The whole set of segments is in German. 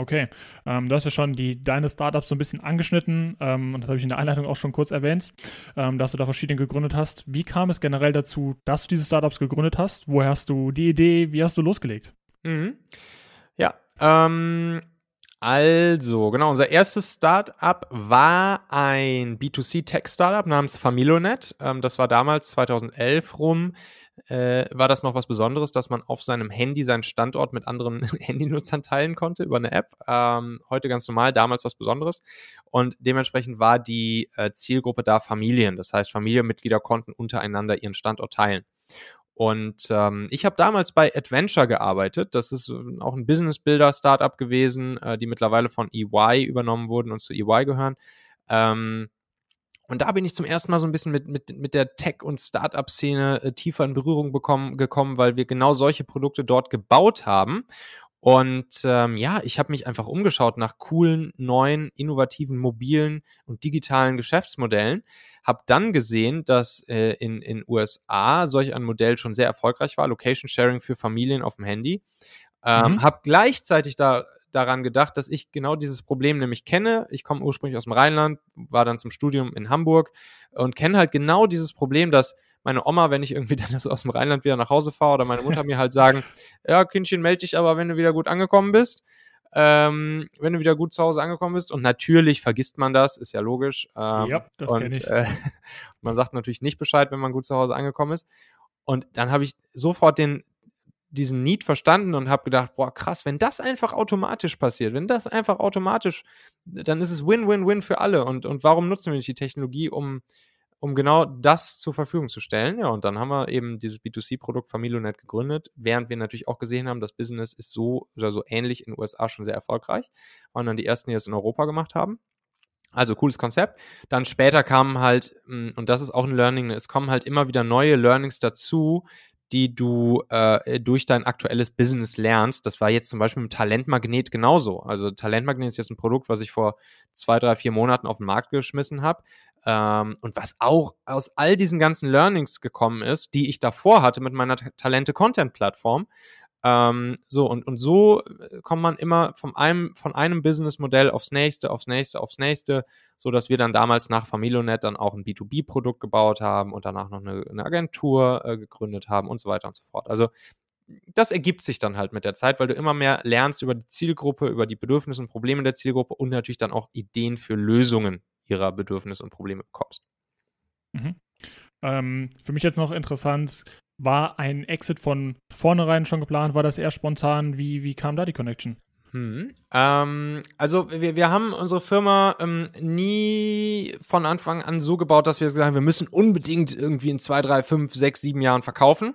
Okay, ähm, du hast ja schon die, deine Startups so ein bisschen angeschnitten ähm, und das habe ich in der Einleitung auch schon kurz erwähnt, ähm, dass du da verschiedene gegründet hast. Wie kam es generell dazu, dass du diese Startups gegründet hast? Woher hast du die Idee? Wie hast du losgelegt? Mhm. Ja, ähm, also, genau, unser erstes Startup war ein B2C-Tech-Startup namens Familonet. Ähm, das war damals 2011 rum. Äh, war das noch was Besonderes, dass man auf seinem Handy seinen Standort mit anderen Handynutzern teilen konnte über eine App. Ähm, heute ganz normal, damals was Besonderes. Und dementsprechend war die äh, Zielgruppe da Familien. Das heißt, Familienmitglieder konnten untereinander ihren Standort teilen. Und ähm, ich habe damals bei Adventure gearbeitet. Das ist äh, auch ein Business Builder Startup gewesen, äh, die mittlerweile von EY übernommen wurden und zu EY gehören. Ähm, und da bin ich zum ersten Mal so ein bisschen mit, mit, mit der Tech- und Startup-Szene äh, tiefer in Berührung bekommen, gekommen, weil wir genau solche Produkte dort gebaut haben. Und ähm, ja, ich habe mich einfach umgeschaut nach coolen, neuen, innovativen, mobilen und digitalen Geschäftsmodellen. Habe dann gesehen, dass äh, in in USA solch ein Modell schon sehr erfolgreich war, Location Sharing für Familien auf dem Handy. Ähm, mhm. Habe gleichzeitig da daran gedacht, dass ich genau dieses Problem nämlich kenne. Ich komme ursprünglich aus dem Rheinland, war dann zum Studium in Hamburg und kenne halt genau dieses Problem, dass meine Oma, wenn ich irgendwie dann aus dem Rheinland wieder nach Hause fahre oder meine Mutter mir halt sagen, ja, Kindchen, melde dich aber, wenn du wieder gut angekommen bist. Ähm, wenn du wieder gut zu Hause angekommen bist. Und natürlich vergisst man das, ist ja logisch. Ähm, ja, das kenne ich. Äh, man sagt natürlich nicht Bescheid, wenn man gut zu Hause angekommen ist. Und dann habe ich sofort den, diesen Need verstanden und habe gedacht, boah, krass, wenn das einfach automatisch passiert, wenn das einfach automatisch, dann ist es Win-Win-Win für alle. Und, und warum nutzen wir nicht die Technologie, um um genau das zur Verfügung zu stellen. Ja, und dann haben wir eben dieses B2C-Produkt Familionet gegründet, während wir natürlich auch gesehen haben, das Business ist so oder so ähnlich in den USA schon sehr erfolgreich. Waren dann die ersten, die es in Europa gemacht haben. Also cooles Konzept. Dann später kamen halt, hm, und das ist auch ein Learning, es kommen halt immer wieder neue Learnings dazu, die du äh, durch dein aktuelles Business lernst. Das war jetzt zum Beispiel mit Talentmagnet genauso. Also Talentmagnet ist jetzt ein Produkt, was ich vor zwei, drei, vier Monaten auf den Markt geschmissen habe. Ähm, und was auch aus all diesen ganzen Learnings gekommen ist, die ich davor hatte mit meiner Talente-Content-Plattform. Ähm, so, und, und so äh, kommt man immer von einem, von einem Businessmodell aufs nächste, aufs nächste, aufs nächste, so dass wir dann damals nach Familionet dann auch ein B2B-Produkt gebaut haben und danach noch eine, eine Agentur äh, gegründet haben und so weiter und so fort. Also das ergibt sich dann halt mit der Zeit, weil du immer mehr lernst über die Zielgruppe, über die Bedürfnisse und Probleme der Zielgruppe und natürlich dann auch Ideen für Lösungen ihrer Bedürfnisse und Probleme bekommst. Mhm. Ähm, für mich jetzt noch interessant, war ein Exit von vornherein schon geplant? War das eher spontan? Wie, wie kam da die Connection? Hm. Ähm, also wir, wir haben unsere Firma ähm, nie von Anfang an so gebaut, dass wir sagen, wir müssen unbedingt irgendwie in zwei, drei, fünf, sechs, sieben Jahren verkaufen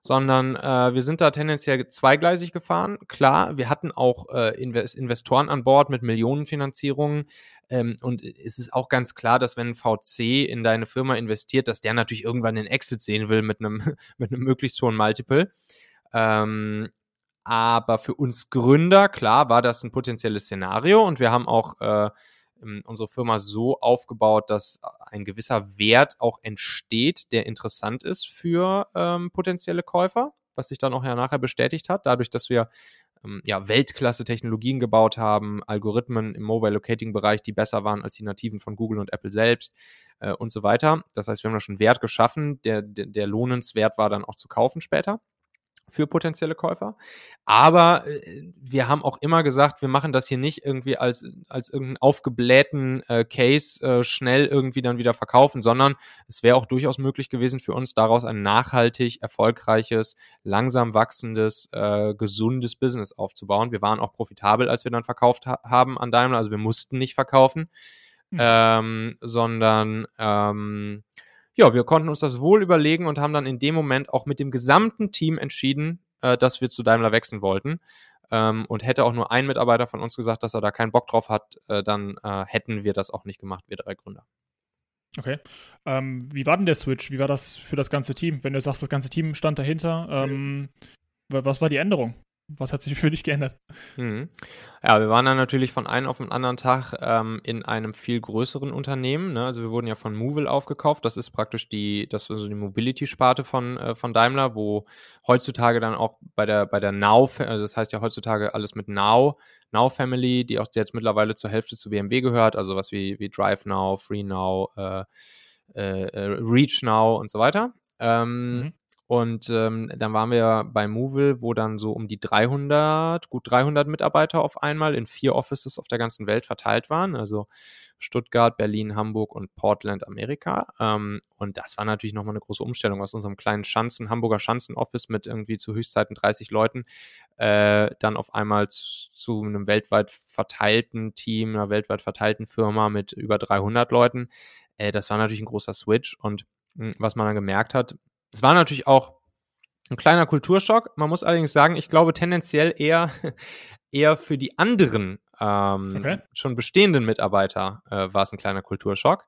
sondern äh, wir sind da tendenziell zweigleisig gefahren. Klar, wir hatten auch äh, Invest Investoren an Bord mit Millionenfinanzierungen. Ähm, und es ist auch ganz klar, dass wenn ein VC in deine Firma investiert, dass der natürlich irgendwann den Exit sehen will mit einem, mit einem möglichst hohen Multiple. Ähm, aber für uns Gründer, klar, war das ein potenzielles Szenario und wir haben auch äh, ähm, unsere Firma so aufgebaut, dass ein gewisser Wert auch entsteht, der interessant ist für ähm, potenzielle Käufer, was sich dann auch ja nachher bestätigt hat, dadurch, dass wir ähm, ja, Weltklasse-Technologien gebaut haben, Algorithmen im Mobile Locating-Bereich, die besser waren als die nativen von Google und Apple selbst äh, und so weiter. Das heißt, wir haben da schon Wert geschaffen, der, der, der lohnenswert war dann auch zu kaufen später für potenzielle Käufer. Aber äh, wir haben auch immer gesagt, wir machen das hier nicht irgendwie als, als irgendeinen aufgeblähten äh, Case äh, schnell irgendwie dann wieder verkaufen, sondern es wäre auch durchaus möglich gewesen für uns, daraus ein nachhaltig, erfolgreiches, langsam wachsendes, äh, gesundes Business aufzubauen. Wir waren auch profitabel, als wir dann verkauft ha haben an Daimler, also wir mussten nicht verkaufen, mhm. ähm, sondern ähm, ja, wir konnten uns das wohl überlegen und haben dann in dem Moment auch mit dem gesamten Team entschieden, äh, dass wir zu Daimler wechseln wollten. Ähm, und hätte auch nur ein Mitarbeiter von uns gesagt, dass er da keinen Bock drauf hat, äh, dann äh, hätten wir das auch nicht gemacht, wir drei Gründer. Okay. Ähm, wie war denn der Switch? Wie war das für das ganze Team? Wenn du sagst, das ganze Team stand dahinter, ähm, was war die Änderung? Was hat sich für dich geändert? Mhm. Ja, wir waren dann natürlich von einem auf den anderen Tag ähm, in einem viel größeren Unternehmen. Ne? Also wir wurden ja von Movil aufgekauft. Das ist praktisch die, das war so die Mobility-Sparte von, äh, von Daimler, wo heutzutage dann auch bei der, bei der Now, also das heißt ja heutzutage alles mit Now, Now Family, die auch jetzt mittlerweile zur Hälfte zu BMW gehört, also was wie, wie Drive Now, Free Now, äh, äh, äh Reach Now und so weiter. Ähm, mhm. Und ähm, dann waren wir bei Movil, wo dann so um die 300, gut 300 Mitarbeiter auf einmal in vier Offices auf der ganzen Welt verteilt waren. Also Stuttgart, Berlin, Hamburg und Portland, Amerika. Ähm, und das war natürlich nochmal eine große Umstellung aus unserem kleinen Schanzen, Hamburger Schanzen-Office mit irgendwie zu Höchstzeiten 30 Leuten, äh, dann auf einmal zu, zu, einem weltweit verteilten Team, einer weltweit verteilten Firma mit über 300 Leuten. Äh, das war natürlich ein großer Switch und hm, was man dann gemerkt hat, es war natürlich auch ein kleiner Kulturschock. Man muss allerdings sagen, ich glaube tendenziell eher, eher für die anderen ähm, okay. schon bestehenden Mitarbeiter äh, war es ein kleiner Kulturschock.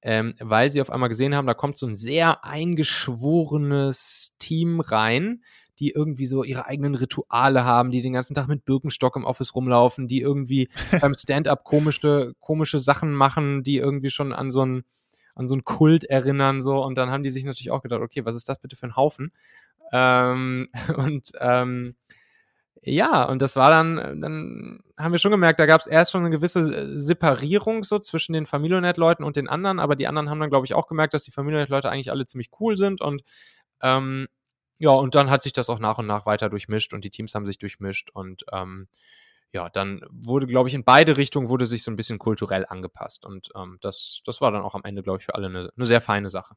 Ähm, weil sie auf einmal gesehen haben, da kommt so ein sehr eingeschworenes Team rein, die irgendwie so ihre eigenen Rituale haben, die den ganzen Tag mit Birkenstock im Office rumlaufen, die irgendwie beim Stand-up komische, komische Sachen machen, die irgendwie schon an so ein an so einen Kult erinnern, so. Und dann haben die sich natürlich auch gedacht, okay, was ist das bitte für ein Haufen? Ähm, und ähm, ja, und das war dann, dann haben wir schon gemerkt, da gab es erst schon eine gewisse äh, Separierung so zwischen den Familionet-Leuten und den anderen, aber die anderen haben dann, glaube ich, auch gemerkt, dass die Familionet-Leute eigentlich alle ziemlich cool sind und ähm, ja, und dann hat sich das auch nach und nach weiter durchmischt und die Teams haben sich durchmischt und ähm, ja, dann wurde, glaube ich, in beide Richtungen wurde sich so ein bisschen kulturell angepasst. Und ähm, das, das war dann auch am Ende, glaube ich, für alle eine, eine sehr feine Sache.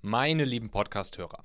Meine lieben Podcast-Hörer,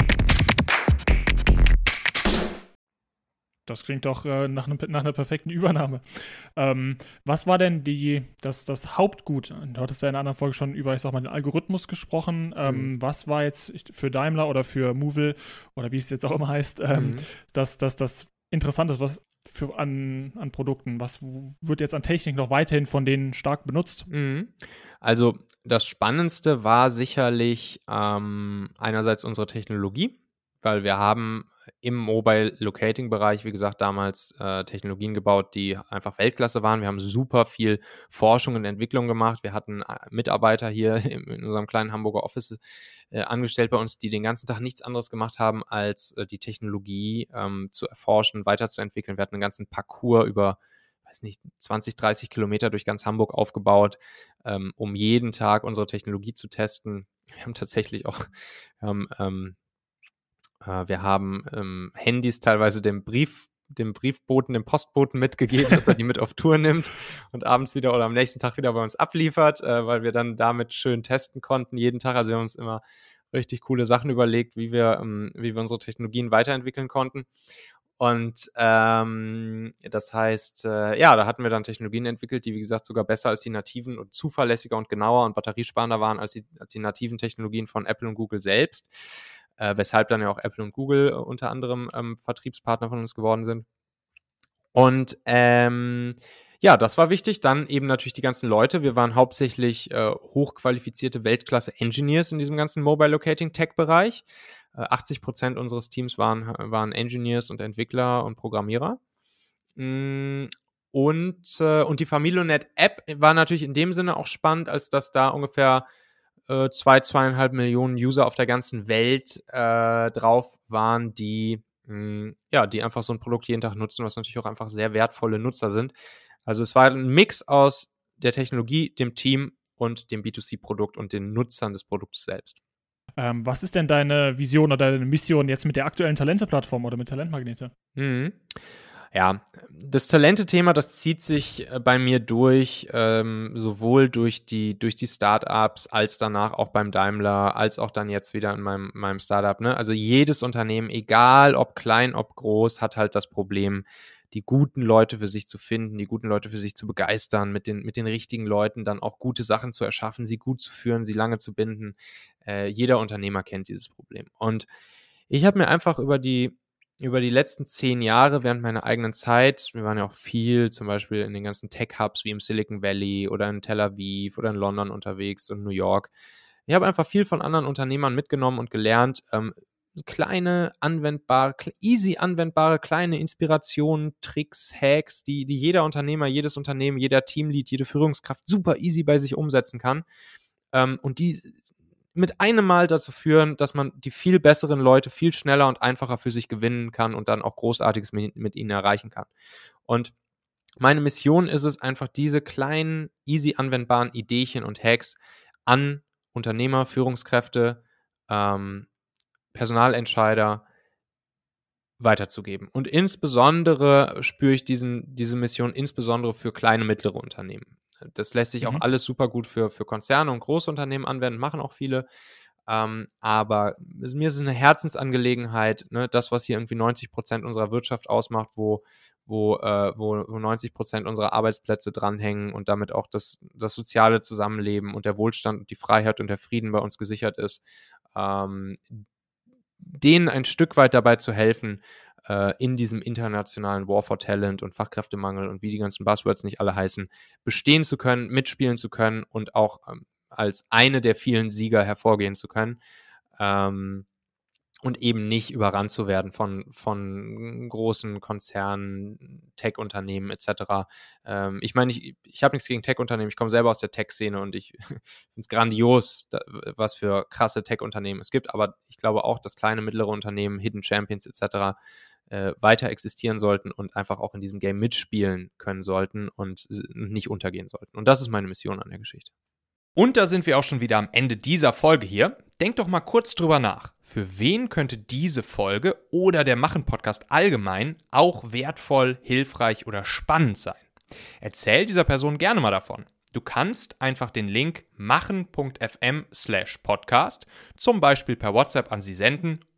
Das klingt doch äh, nach, ne, nach, einer perfekten Übernahme. Ähm, was war denn die, das, das Hauptgut? Du hattest ja in einer anderen Folge schon über, ich sag mal, den Algorithmus gesprochen. Ähm, mhm. Was war jetzt für Daimler oder für Movil oder wie es jetzt auch immer heißt, ähm, mhm. das, das, das Interessante, was für, an, an Produkten? Was wird jetzt an Technik noch weiterhin von denen stark benutzt? Mhm. Also das Spannendste war sicherlich ähm, einerseits unsere Technologie, weil wir haben im Mobile Locating Bereich, wie gesagt, damals äh, Technologien gebaut, die einfach Weltklasse waren. Wir haben super viel Forschung und Entwicklung gemacht. Wir hatten äh, Mitarbeiter hier in, in unserem kleinen Hamburger Office äh, angestellt bei uns, die den ganzen Tag nichts anderes gemacht haben, als äh, die Technologie ähm, zu erforschen, weiterzuentwickeln. Wir hatten einen ganzen Parcours über weiß nicht, 20, 30 Kilometer durch ganz Hamburg aufgebaut, ähm, um jeden Tag unsere Technologie zu testen. Wir haben tatsächlich auch, haben ähm, äh, wir haben ähm, Handys teilweise dem Brief, dem Briefboten, dem Postboten mitgegeben, dass er die mit auf Tour nimmt und abends wieder oder am nächsten Tag wieder bei uns abliefert, äh, weil wir dann damit schön testen konnten jeden Tag. Also wir haben uns immer richtig coole Sachen überlegt, wie wir, ähm, wie wir unsere Technologien weiterentwickeln konnten. Und ähm, das heißt, äh, ja, da hatten wir dann Technologien entwickelt, die, wie gesagt, sogar besser als die nativen und zuverlässiger und genauer und batteriesparender waren als die, als die nativen Technologien von Apple und Google selbst äh, weshalb dann ja auch Apple und Google äh, unter anderem ähm, Vertriebspartner von uns geworden sind. Und ähm, ja, das war wichtig. Dann eben natürlich die ganzen Leute. Wir waren hauptsächlich äh, hochqualifizierte Weltklasse-Engineers in diesem ganzen Mobile Locating Tech-Bereich. Äh, 80 Prozent unseres Teams waren, waren Engineers und Entwickler und Programmierer. Mm, und, äh, und die Familionet-App war natürlich in dem Sinne auch spannend, als dass da ungefähr äh, zwei, zweieinhalb Millionen User auf der ganzen Welt äh, drauf waren, die mh, hm, ja, die einfach so ein Produkt jeden Tag nutzen, was natürlich auch einfach sehr wertvolle Nutzer sind. Also es war ein Mix aus der Technologie, dem Team und dem B2C-Produkt und den Nutzern des Produktes selbst. Ähm, was ist denn deine Vision oder deine Mission jetzt mit der aktuellen Talente-Plattform oder mit Talentmagnete? Mhm. Ja, das Talente-Thema, das zieht sich äh, bei mir durch, ähm, sowohl durch die, durch die Startups als danach auch beim Daimler, als auch dann jetzt wieder in meinem, meinem Startup. Ne? Also jedes Unternehmen, egal ob klein, ob groß, hat halt das Problem, die guten Leute für sich zu finden, die guten Leute für sich zu begeistern, mit den, mit den richtigen Leuten dann auch gute Sachen zu erschaffen, sie gut zu führen, sie lange zu binden. Äh, jeder Unternehmer kennt dieses Problem. Und ich habe mir einfach über die, über die letzten zehn Jahre während meiner eigenen Zeit, wir waren ja auch viel zum Beispiel in den ganzen Tech-Hubs wie im Silicon Valley oder in Tel Aviv oder in London unterwegs und New York. Ich habe einfach viel von anderen Unternehmern mitgenommen und gelernt, ähm, kleine anwendbare, easy anwendbare kleine Inspirationen, Tricks, Hacks, die, die jeder Unternehmer, jedes Unternehmen, jeder Teamlead, jede Führungskraft super easy bei sich umsetzen kann. Ähm, und die mit einem Mal dazu führen, dass man die viel besseren Leute viel schneller und einfacher für sich gewinnen kann und dann auch Großartiges mit, mit ihnen erreichen kann. Und meine Mission ist es einfach, diese kleinen, easy anwendbaren Ideechen und Hacks an Unternehmer, Führungskräfte, ähm, Personalentscheider weiterzugeben. Und insbesondere spüre ich diesen, diese Mission insbesondere für kleine, mittlere Unternehmen. Das lässt sich mhm. auch alles super gut für, für Konzerne und Großunternehmen anwenden, machen auch viele. Ähm, aber mir ist es eine Herzensangelegenheit, ne, das, was hier irgendwie 90 Prozent unserer Wirtschaft ausmacht, wo, wo, äh, wo, wo 90 Prozent unserer Arbeitsplätze dranhängen und damit auch das, das soziale Zusammenleben und der Wohlstand und die Freiheit und der Frieden bei uns gesichert ist, ähm, denen ein Stück weit dabei zu helfen, äh, in diesem internationalen War for Talent und Fachkräftemangel und wie die ganzen Buzzwords nicht alle heißen, bestehen zu können, mitspielen zu können und auch ähm, als eine der vielen Sieger hervorgehen zu können. Ähm, und eben nicht überrannt zu werden von, von großen Konzernen, Tech-Unternehmen etc. Ähm, ich meine, ich, ich habe nichts gegen Tech-Unternehmen, ich komme selber aus der Tech-Szene und ich finde es grandios, da, was für krasse Tech-Unternehmen es gibt, aber ich glaube auch, dass kleine, mittlere Unternehmen, Hidden Champions etc. Äh, weiter existieren sollten und einfach auch in diesem Game mitspielen können sollten und nicht untergehen sollten. Und das ist meine Mission an der Geschichte. Und da sind wir auch schon wieder am Ende dieser Folge hier. Denk doch mal kurz drüber nach. Für wen könnte diese Folge oder der Machen-Podcast allgemein auch wertvoll, hilfreich oder spannend sein? Erzähl dieser Person gerne mal davon. Du kannst einfach den Link machen.fm slash podcast zum Beispiel per WhatsApp an sie senden